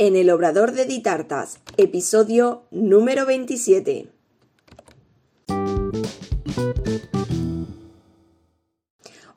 en el Obrador de Ditartas, episodio número 27.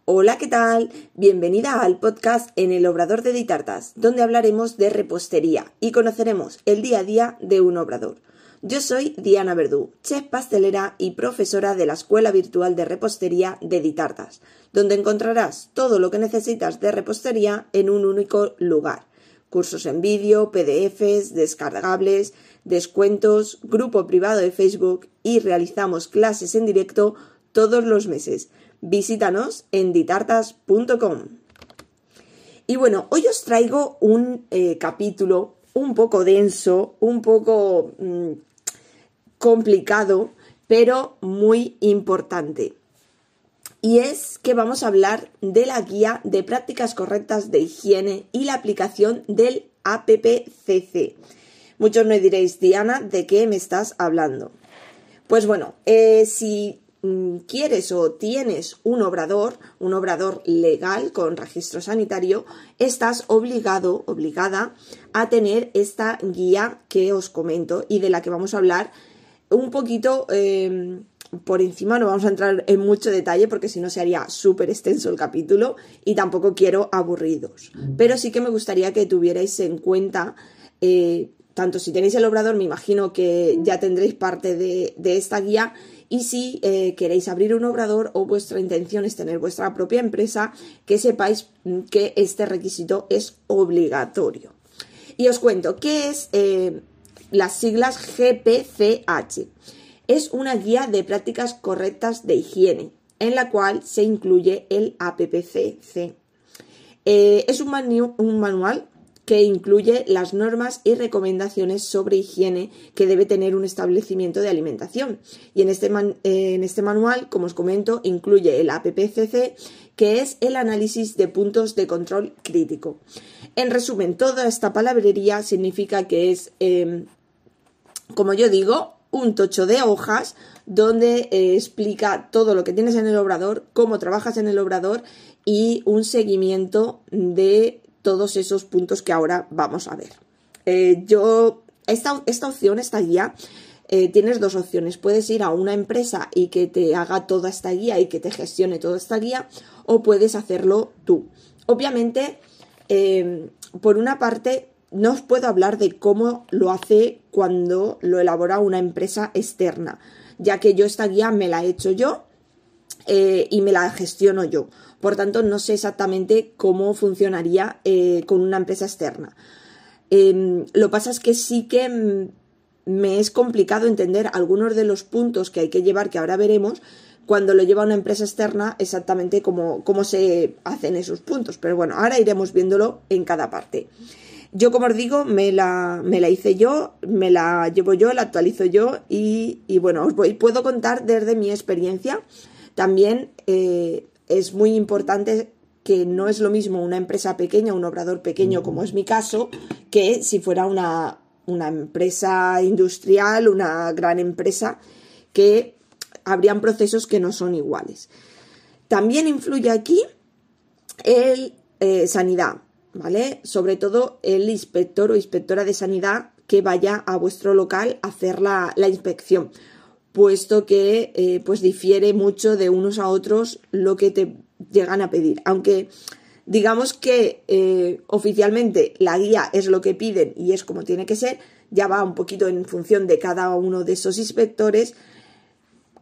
Hola, ¿qué tal? Bienvenida al podcast en el Obrador de Ditartas, donde hablaremos de repostería y conoceremos el día a día de un obrador. Yo soy Diana Verdú, chef pastelera y profesora de la Escuela Virtual de Repostería de Ditartas, donde encontrarás todo lo que necesitas de repostería en un único lugar cursos en vídeo, PDFs, descargables, descuentos, grupo privado de Facebook y realizamos clases en directo todos los meses. Visítanos en ditartas.com. Y bueno, hoy os traigo un eh, capítulo un poco denso, un poco mm, complicado, pero muy importante y es que vamos a hablar de la guía de prácticas correctas de higiene y la aplicación del APPCC. Muchos me diréis, Diana, ¿de qué me estás hablando? Pues bueno, eh, si mm, quieres o tienes un obrador, un obrador legal con registro sanitario, estás obligado, obligada a tener esta guía que os comento y de la que vamos a hablar un poquito eh, por encima, no vamos a entrar en mucho detalle porque si no se haría súper extenso el capítulo y tampoco quiero aburridos. Pero sí que me gustaría que tuvierais en cuenta, eh, tanto si tenéis el obrador, me imagino que ya tendréis parte de, esta guía. Y si eh, queréis abrir un obrador o vuestra intención es tener vuestra propia empresa, que sepáis que este requisito es obligatorio. Y os cuento, ¿qué es eh, las siglas GPCH? Es una guía de prácticas correctas de higiene, en la cual se incluye el APPCC. Eh, es un, manual que incluye las normas y recomendaciones sobre higiene que debe tener un establecimiento de alimentación. Y en este, eh, en este manual, como os comento, incluye el APPCC, que es el análisis de puntos de control crítico. En resumen, toda esta palabrería significa que es, eh, como yo digo, un tocho de hojas donde eh, explica todo lo que tienes en el obrador, cómo trabajas en el obrador y un seguimiento de todos esos puntos que ahora vamos a ver. Eh, yo, esta, esta, opción, esta guía, eh, tienes dos opciones. Puedes ir a una empresa y que te haga toda esta guía y que te gestione toda esta guía, o puedes hacerlo tú. Obviamente, por una parte, no os puedo hablar de cómo lo hace cuando lo elabora una empresa externa, ya que yo esta guía me la he hecho yo eh, y me la gestiono yo. Por tanto, no sé exactamente cómo funcionaría eh, con una empresa externa. Em, lo pasa es que sí que me es complicado entender algunos de los puntos que hay que llevar, que ahora veremos, cuando lo lleva una empresa externa, exactamente cómo, cómo se hacen esos puntos. Pero bueno, ahora iremos viéndolo en cada parte. Yo, como os digo, me la, me la hice yo, me la llevo yo, la actualizo yo y, bueno, os voy, puedo contar desde mi experiencia. También eh, es muy importante que no es lo mismo una empresa pequeña, un obrador pequeño, como es mi caso, que si fuera una, una empresa industrial, una gran empresa, que habrían procesos que no son iguales. También influye aquí el eh, sanidad. ¿Vale? Sobre todo el inspector o inspectora de sanidad que vaya a vuestro local a hacer la, inspección, puesto que eh, pues difiere mucho de unos a otros lo que te llegan a pedir. Aunque digamos que eh, oficialmente la guía es lo que piden y es como tiene que ser, ya va un poquito en función de cada uno de esos inspectores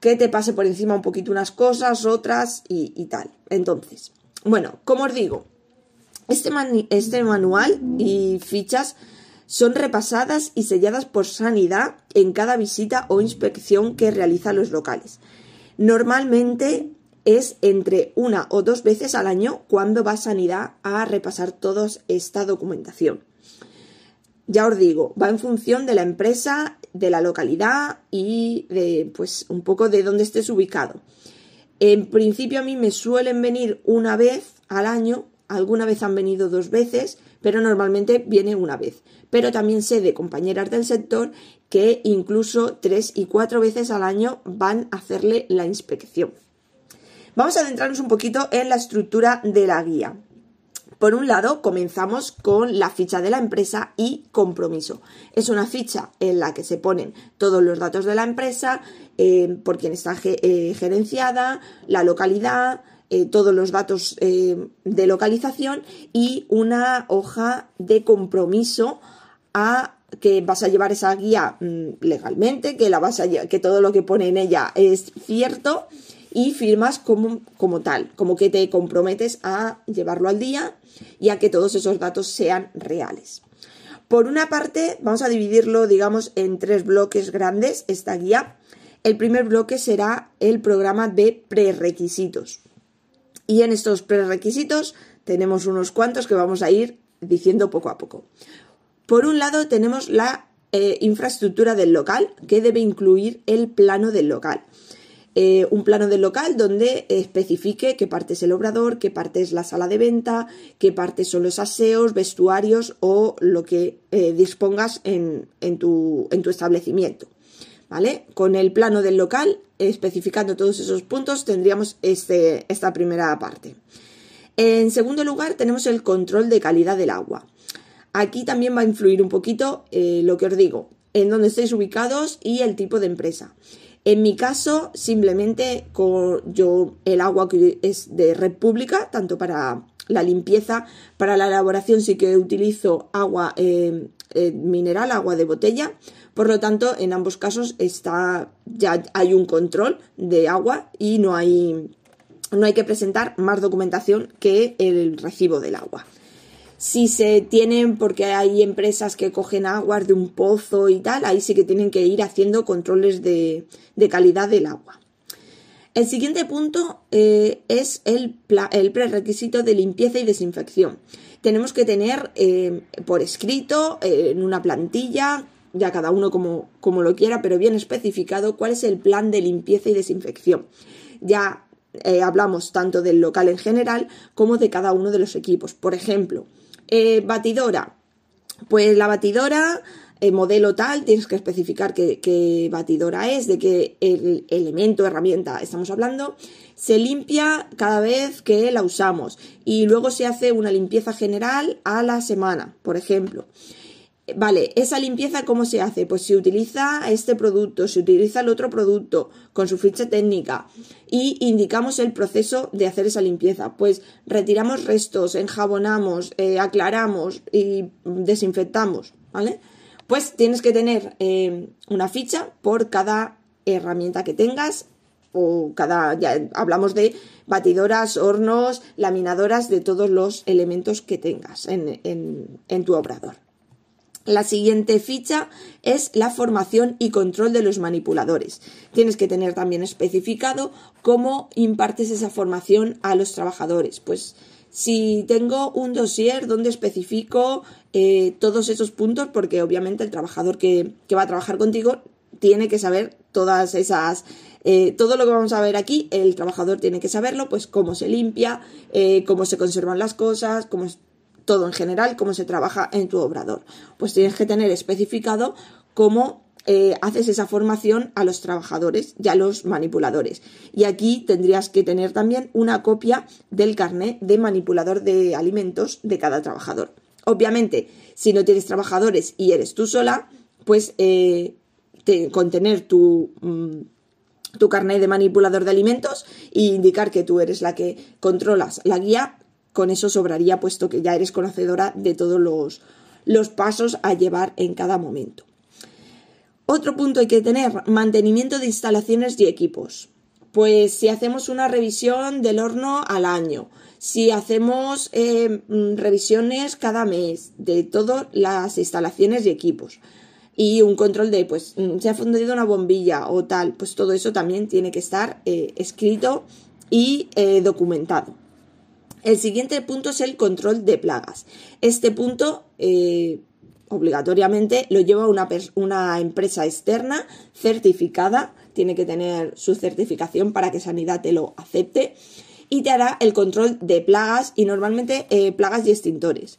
que te pase por encima un poquito unas cosas, otras y, y tal. Entonces, bueno, como os digo, este, este, manual y fichas son repasadas y selladas por sanidad en cada visita o inspección que realiza los locales. Normalmente es entre una o dos veces al año cuando va sanidad a repasar toda esta documentación. Ya os digo, va en función de la empresa, de la localidad y de pues un poco de dónde estés ubicado. En principio a mí me suelen venir una vez al año Alguna vez han venido dos veces, pero normalmente viene una vez. Pero también sé de compañeras del sector que incluso tres y cuatro veces al año van a hacerle la inspección. Vamos a adentrarnos un poquito en la estructura de la guía. Por un lado, comenzamos con la ficha de la empresa y compromiso. Es una ficha en la que se ponen todos los datos de la empresa, eh, por quién está eh, gerenciada, la localidad, eh, todos los datos de localización y una hoja de compromiso a que vas a llevar esa guía mm, legalmente, que la vas a que todo lo que pone en ella es cierto y firmas como, como tal, como que te comprometes a llevarlo al día y a que todos esos datos sean reales. Por una parte, vamos a dividirlo, digamos, en tres bloques grandes, esta guía. El primer bloque será el programa de prerequisitos. Y en estos prerequisitos tenemos unos cuantos que vamos a ir diciendo poco a poco. Por un lado tenemos la eh, infraestructura del local, que debe incluir el plano del local. Eh, un plano del local donde especifique qué parte es el obrador, qué parte es la sala de venta, qué parte son los aseos, vestuarios o lo que eh, dispongas en, tu, en, tu, establecimiento. ¿Vale? Con el plano del local, especificando todos esos puntos, tendríamos este, esta primera parte. En segundo lugar, tenemos el control de calidad del agua. Aquí también va a influir un poquito eh, lo que os digo, en dónde estáis ubicados y el tipo de empresa. En mi caso, simplemente con yo el agua que es de red pública, tanto para la limpieza, para la elaboración sí que utilizo agua eh, eh, mineral, agua de botella. Por lo tanto, en ambos casos está ya hay un control de agua y no hay no hay que presentar más documentación que el recibo del agua si se tienen, porque hay empresas que cogen aguas de un pozo y tal, ahí sí que tienen que ir haciendo controles de, calidad del agua. El siguiente punto eh, es el, el, prerequisito de limpieza y desinfección. Tenemos que tener eh, por escrito, eh, en una plantilla, ya cada uno como, como lo quiera, pero bien especificado, cuál es el plan de limpieza y desinfección. Ya hablamos tanto del local en general como de cada uno de los equipos. Por ejemplo, eh, batidora. Pues la batidora, el modelo tal, tienes que especificar qué, batidora es, de qué el elemento, herramienta estamos hablando. Se limpia cada vez que la usamos y luego se hace una limpieza general a la semana, por ejemplo. Vale, esa limpieza ¿cómo se hace? Pues se utiliza este producto, se utiliza el otro producto con su ficha técnica y indicamos el proceso de hacer esa limpieza. Pues retiramos restos, enjabonamos, eh, aclaramos y desinfectamos, ¿vale? Pues tienes que tener eh, una ficha por cada herramienta que tengas o cada, ya hablamos de batidoras, hornos, laminadoras, de todos los elementos que tengas en tu obrador. La siguiente ficha es la formación y control de los manipuladores. Tienes que tener también especificado cómo impartes esa formación a los trabajadores. Pues si tengo un dossier donde especifico eh, todos esos puntos, porque obviamente el trabajador que, va a trabajar contigo tiene que saber todas esas eh, todo lo que vamos a ver aquí, el trabajador tiene que saberlo, pues cómo se limpia, eh, cómo se conservan las cosas, cómo todo en general, cómo se trabaja en tu obrador. Pues tienes que tener especificado cómo eh, haces esa formación a los trabajadores y a los manipuladores. Y aquí tendrías que tener también una copia del carnet de manipulador de alimentos de cada trabajador. Obviamente, si no tienes trabajadores y eres tú sola, pues eh, con tener tu, mm, tu carnet de manipulador de alimentos e indicar que tú eres la que controlas la guía, con eso sobraría puesto que ya eres conocedora de todos los, los pasos a llevar en cada momento. Otro punto hay que tener, mantenimiento de instalaciones y equipos. Pues si hacemos una revisión del horno al año, si hacemos eh, revisiones cada mes de todas las instalaciones y equipos y un control de, pues, se ha fundido una bombilla o tal, pues todo eso también tiene que estar eh, escrito y eh, documentado. El siguiente punto es el control de plagas. Este punto eh, obligatoriamente lo lleva una, empresa externa certificada, tiene que tener su certificación para que Sanidad te lo acepte y te hará el control de plagas y normalmente eh, plagas y extintores.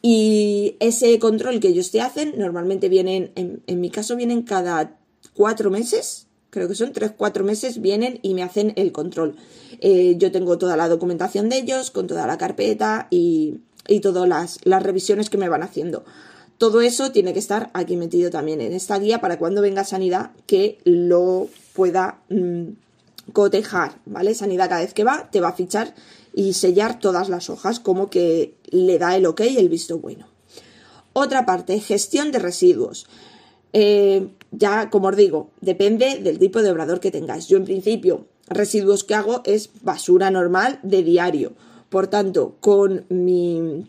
Y ese control que ellos te hacen normalmente vienen, en, en mi caso vienen cada cuatro meses, creo que son 3-4 meses, vienen y me hacen el control. Eh, yo tengo toda la documentación de ellos, con toda la carpeta y y todas las, las revisiones que me van haciendo. Todo eso tiene que estar aquí metido también en esta guía para cuando venga sanidad que lo pueda mm, cotejar, ¿vale? Sanidad cada vez que va te va a fichar y sellar todas las hojas como que le da el ok y el visto bueno. Otra parte, gestión de residuos. Eh, ya, como os digo, depende del tipo de obrador que tengáis. Yo en principio, residuos que hago es basura normal de diario. Por tanto, con mi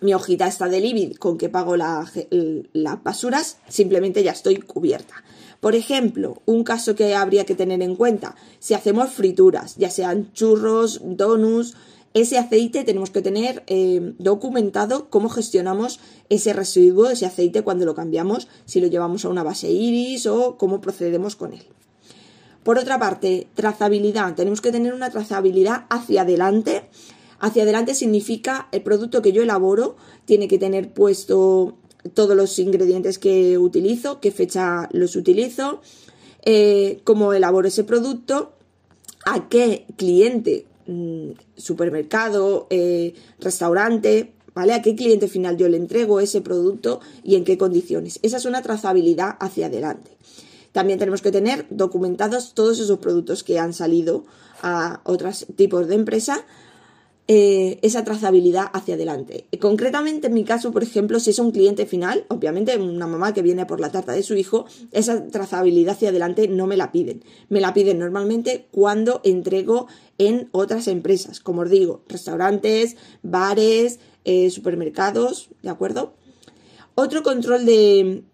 mi hojita está de Libid con que pago las basuras, simplemente ya estoy cubierta. Por ejemplo, un caso que habría que tener en cuenta, si hacemos frituras, ya sean churros, donuts, ese aceite tenemos que tener eh, documentado cómo gestionamos ese residuo, ese aceite cuando lo cambiamos, si lo llevamos a una base iris o cómo procedemos con él. Por otra parte, trazabilidad. Tenemos que tener una trazabilidad hacia adelante Hacia adelante significa el producto que yo elaboro tiene que tener puesto todos los ingredientes que utilizo, qué fecha los utilizo, eh, cómo elaboro ese producto, a qué cliente, mm, supermercado, eh, restaurante, ¿vale? A qué cliente final yo le entrego ese producto y en qué condiciones. Esa es una trazabilidad hacia adelante. También tenemos que tener documentados todos esos productos que han salido a otros tipos de empresa eh, esa trazabilidad hacia adelante. Concretamente, en mi caso, por ejemplo, si es un cliente final, obviamente una mamá que viene por la tarta de su hijo, esa trazabilidad hacia adelante no me la piden. Me la piden normalmente cuando entrego en otras empresas, como os digo, restaurantes, bares, eh, supermercados, ¿de acuerdo? Otro control de,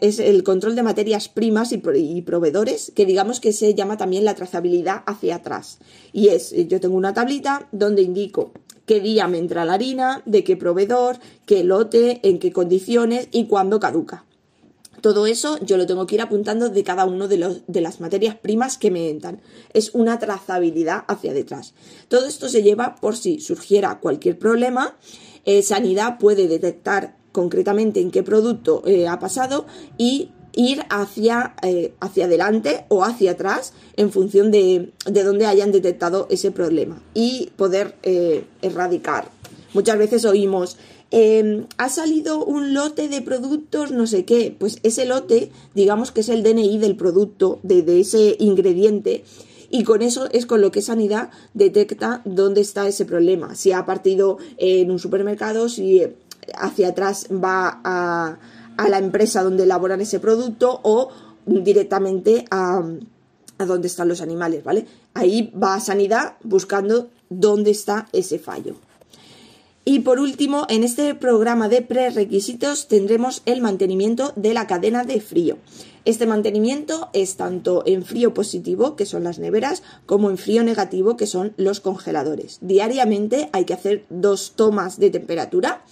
es el control de materias primas y, proveedores, que digamos que se llama también la trazabilidad hacia atrás. Y es, yo tengo una tablita donde indico qué día me entra la harina, de qué proveedor, qué lote, en qué condiciones y cuándo caduca. Todo eso yo lo tengo que ir apuntando de cada uno de, de las materias primas que me entran. Es una trazabilidad hacia detrás. Todo esto se lleva por si surgiera cualquier problema. Eh, Sanidad puede detectar concretamente en qué producto eh, ha pasado y ir hacia, eh, hacia adelante o hacia atrás en función de, de dónde hayan detectado ese problema y poder eh, erradicar. Muchas veces oímos, em, ha salido un lote de productos, no sé qué, pues ese lote, digamos que es el DNI del producto, de, de ese ingrediente, y con eso es con lo que Sanidad detecta dónde está ese problema. Si ha partido en un supermercado, si hacia atrás va a, la empresa donde elaboran ese producto o directamente a, a donde están los animales, ¿vale? Ahí va a sanidad buscando dónde está ese fallo. Y por último, en este programa de prerequisitos tendremos el mantenimiento de la cadena de frío. Este mantenimiento es tanto en frío positivo, que son las neveras, como en frío negativo, que son los congeladores. Diariamente hay que hacer dos tomas de temperatura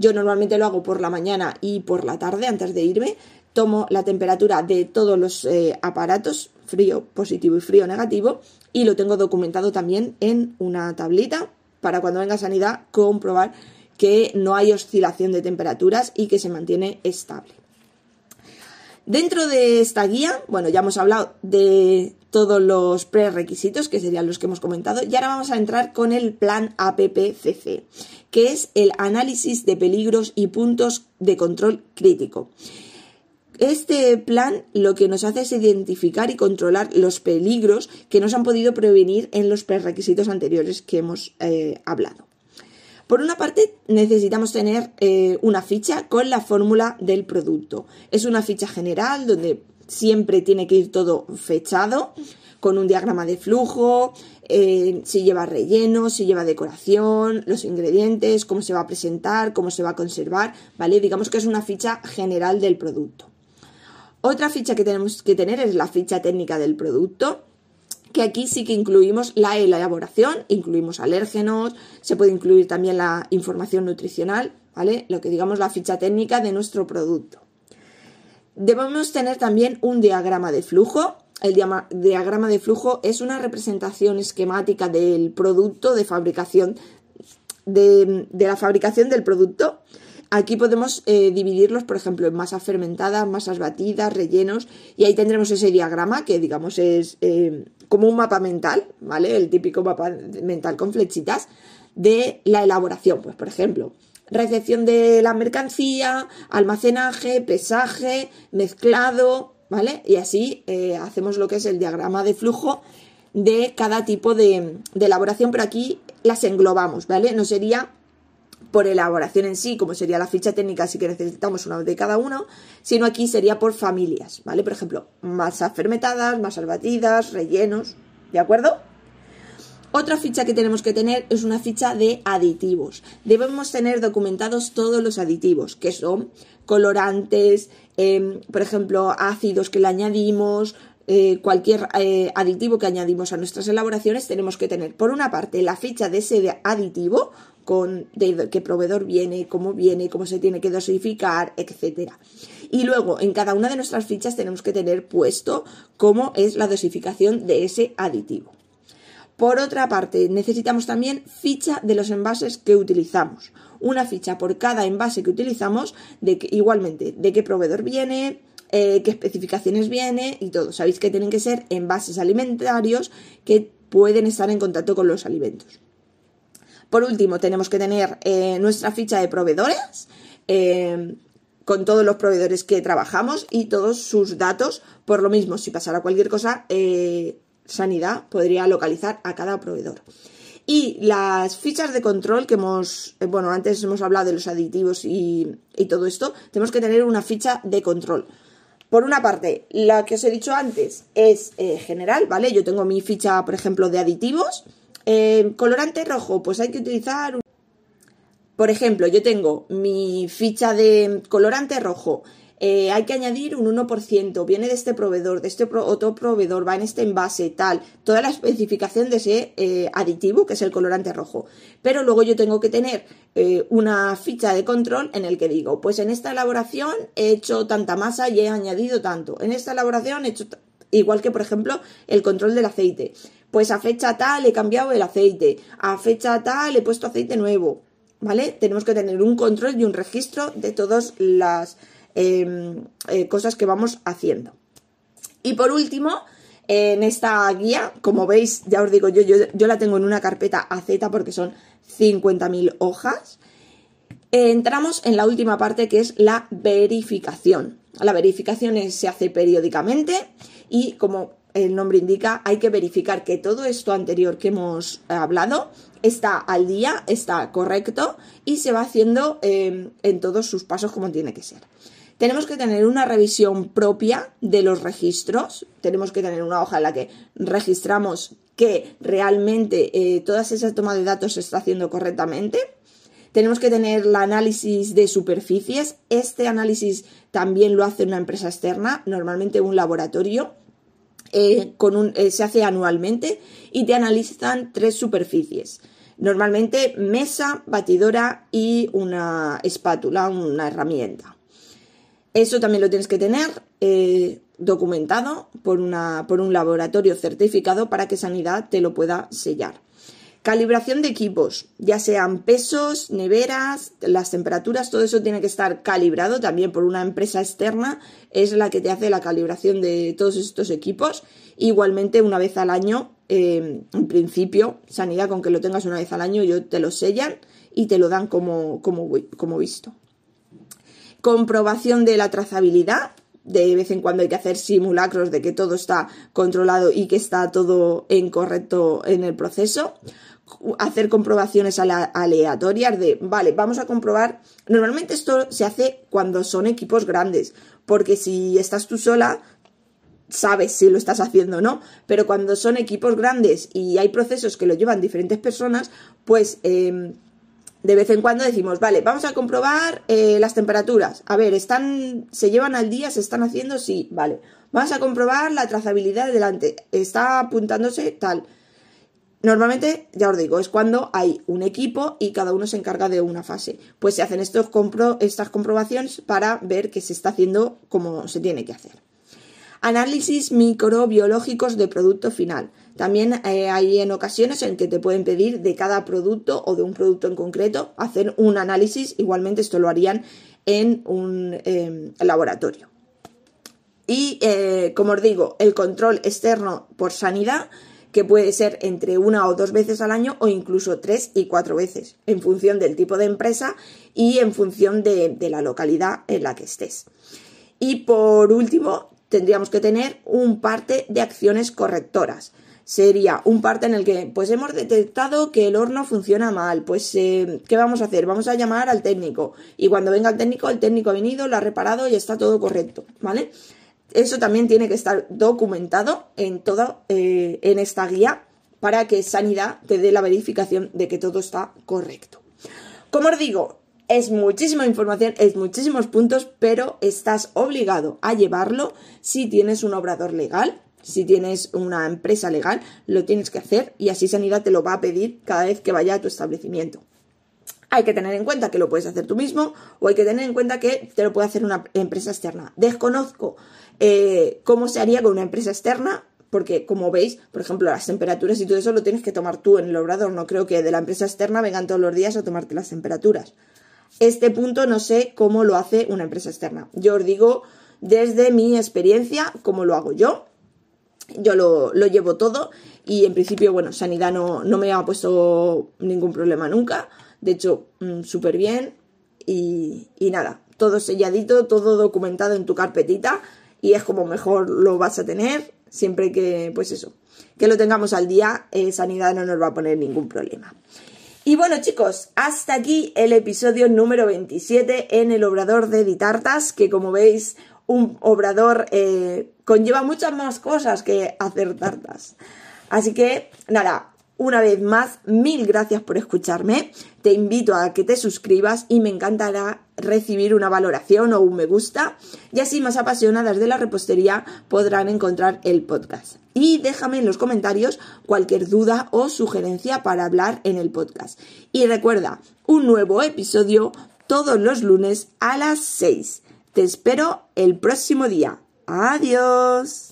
yo normalmente lo hago por la mañana y por la tarde antes de irme. Tomo la temperatura de todos los eh, aparatos, frío positivo y frío negativo, y lo tengo documentado también en una tablita para cuando venga sanidad comprobar que no hay oscilación de temperaturas y que se mantiene estable. Dentro de esta guía, bueno, ya hemos hablado de todos los prerequisitos, que serían los que hemos comentado, y ahora vamos a entrar con el plan APPCC, que es el análisis de peligros y puntos de control crítico. Este plan lo que nos hace es identificar y controlar los peligros que nos han podido prevenir en los prerequisitos anteriores que hemos eh, hablado. Por una parte, necesitamos tener eh, una ficha con la fórmula del producto. Es una ficha general donde siempre tiene que ir todo fechado, con un diagrama de flujo, eh, si lleva relleno, si lleva decoración, los ingredientes, cómo se va a presentar, cómo se va a conservar, ¿vale? Digamos que es una ficha general del producto. Otra ficha que tenemos que tener es la ficha técnica del producto que aquí sí que incluimos la elaboración, incluimos alérgenos, se puede incluir también la información nutricional, ¿vale? Lo que digamos la ficha técnica de nuestro producto. Debemos tener también un diagrama de flujo. El diagrama de flujo es una representación esquemática del producto de fabricación, de, la fabricación del producto. Aquí podemos eh, dividirlos, por ejemplo, en masas fermentadas, masas batidas, rellenos, y ahí tendremos ese diagrama que, digamos, es eh, como un mapa mental, ¿vale? El típico mapa mental con flechitas, de la elaboración. Pues, por ejemplo, recepción de la mercancía, almacenaje, pesaje, mezclado, ¿vale? Y así eh, hacemos lo que es el diagrama de flujo de cada tipo de, de, elaboración, pero aquí las englobamos, ¿vale? No sería por elaboración en sí, como sería la ficha técnica, si que necesitamos una de cada uno, sino aquí sería por familias, ¿vale? Por ejemplo, masas fermentadas, masas batidas, rellenos, ¿de acuerdo? Otra ficha que tenemos que tener es una ficha de aditivos. Debemos tener documentados todos los aditivos, que son colorantes, em, por ejemplo, ácidos que le añadimos, eh, cualquier eh, aditivo que añadimos a nuestras elaboraciones, tenemos que tener, por una parte, la ficha de ese aditivo, con de qué proveedor viene, cómo viene, cómo se tiene que dosificar, etcétera. Y luego, en cada una de nuestras fichas tenemos que tener puesto cómo es la dosificación de ese aditivo. Por otra parte, necesitamos también ficha de los envases que utilizamos. Una ficha por cada envase que utilizamos, de que, igualmente, de qué proveedor viene, eh, qué especificaciones viene y todo. Sabéis que tienen que ser envases alimentarios que pueden estar en contacto con los alimentos. Por último, tenemos que tener eh, nuestra ficha de proveedores. Eh, con todos los proveedores que trabajamos y todos sus datos. Por lo mismo, si pasara cualquier cosa, sanidad podría localizar a cada proveedor. Y las fichas de control que hemos, eh, bueno, antes hemos hablado de los aditivos y, todo esto, tenemos que tener una ficha de control. Por una parte, la que os he dicho antes es eh, general, ¿vale? Yo tengo mi ficha, por ejemplo, de aditivos. Eh, colorante rojo, pues hay que utilizar... Por ejemplo, yo tengo mi ficha de colorante rojo eh, hay que añadir un 1%, viene de este proveedor, de este otro proveedor, va en este envase, tal, toda la especificación de ese eh, aditivo, que es el colorante rojo. Pero luego yo tengo que tener una ficha de control en el que digo, pues en esta elaboración he hecho tanta masa y he añadido tanto, en esta elaboración he hecho igual que por ejemplo el control del aceite. Pues a fecha tal he cambiado el aceite, a fecha tal he puesto aceite nuevo, ¿vale? Tenemos que tener un control y un registro de todas las Em, eh, cosas que vamos haciendo. Y por último, en esta guía, como veis, ya os digo, yo, yo, la tengo en una carpeta AZ porque son 50.000 hojas. Entramos en la última parte que es la verificación. La verificación se hace periódicamente y como el nombre indica, hay que verificar que todo esto anterior que hemos hablado está al día, está correcto y se va haciendo em, en todos sus pasos como tiene que ser. Tenemos que tener una revisión propia de los registros. Tenemos que tener una hoja en la que registramos que realmente eh, toda esa toma de datos se está haciendo correctamente. Tenemos que tener el análisis de superficies. Este análisis también lo hace una empresa externa, normalmente un laboratorio. Eh, con eh, se hace anualmente y te analizan tres superficies. Normalmente mesa, batidora y una espátula, una herramienta. Eso también lo tienes que tener eh, documentado por, una, por un laboratorio certificado para que Sanidad te lo pueda sellar. Calibración de equipos, ya sean pesos, neveras, las temperaturas, todo eso tiene que estar calibrado también por una empresa externa, es la que te hace la calibración de todos estos equipos. Igualmente, una vez al año, eh, en principio, sanidad con que lo tengas una vez al año, yo te lo sellan y te lo dan como, como, como visto comprobación de la trazabilidad. De vez en cuando hay que hacer simulacros de que todo está controlado y que está todo en correcto en el proceso. Hacer comprobaciones aleatorias de, vale, vamos a comprobar. Normalmente esto se hace cuando son equipos grandes, porque si estás tú sola, sabes si lo estás haciendo o no, pero cuando son equipos grandes y hay procesos que lo llevan diferentes personas, pues em, de vez en cuando decimos, vale, vamos a comprobar eh, las temperaturas. A ver, ¿están, ¿se llevan al día? ¿Se están haciendo? Sí, vale. Vamos a comprobar la trazabilidad de delante. ¿Está apuntándose tal? Normalmente, ya os digo, es cuando hay un equipo y cada uno se encarga de una fase. Pues se hacen estos compro estas comprobaciones para ver que se está haciendo como se tiene que hacer. Análisis microbiológicos de producto final. También eh, hay en ocasiones en que te pueden pedir de cada producto o de un producto en concreto hacer un análisis. Igualmente esto lo harían en un em, laboratorio. Y eh, como os digo, el control externo por sanidad que puede ser entre una o dos veces al año o incluso tres y cuatro veces, en función del tipo de empresa y en función de, la localidad en la que estés. Y por último, tendríamos que tener un parte de acciones correctoras sería un parte en el que pues hemos detectado que el horno funciona mal, pues eh, ¿qué vamos a hacer? Vamos a llamar al técnico y cuando venga el técnico, el técnico ha venido, lo ha reparado y está todo correcto, ¿vale? Eso también tiene que estar documentado en todo, eh, en esta guía para que Sanidad te dé la verificación de que todo está correcto. Como os digo, es muchísima información, es muchísimos puntos, pero estás obligado a llevarlo si tienes un obrador legal. Si tienes una empresa legal, lo tienes que hacer y así Sanidad te lo va a pedir cada vez que vaya a tu establecimiento. Hay que tener en cuenta que lo puedes hacer tú mismo o hay que tener en cuenta que te lo puede hacer una empresa externa. Desconozco eh, cómo se haría con una empresa externa, porque como veis, por ejemplo, las temperaturas y todo eso lo tienes que tomar tú en el obrador. No creo que de la empresa externa vengan todos los días a tomarte las temperaturas. Este punto no sé cómo lo hace una empresa externa. Yo os digo desde mi experiencia cómo lo hago yo. Yo lo, llevo todo y en principio, bueno, Sanidad no, no, me ha puesto ningún problema nunca. De hecho, mm, súper bien y, y nada, todo selladito, todo documentado en tu carpetita y es como mejor lo vas a tener siempre que, pues eso, que lo tengamos al día, eh, Sanidad no nos va a poner ningún problema. Y bueno chicos, hasta aquí el episodio número 27 en el obrador de Ditartas, que como veis un obrador eh, conlleva muchas más cosas que hacer tartas. Así que nada, una vez más, mil gracias por escucharme. Te invito a que te suscribas y me encantará recibir una valoración o un me gusta. Y así más apasionadas de la repostería podrán encontrar el podcast. Y déjame en los comentarios cualquier duda o sugerencia para hablar en el podcast. Y recuerda, un nuevo episodio todos los lunes a las 6. Te espero el próximo día. Adiós.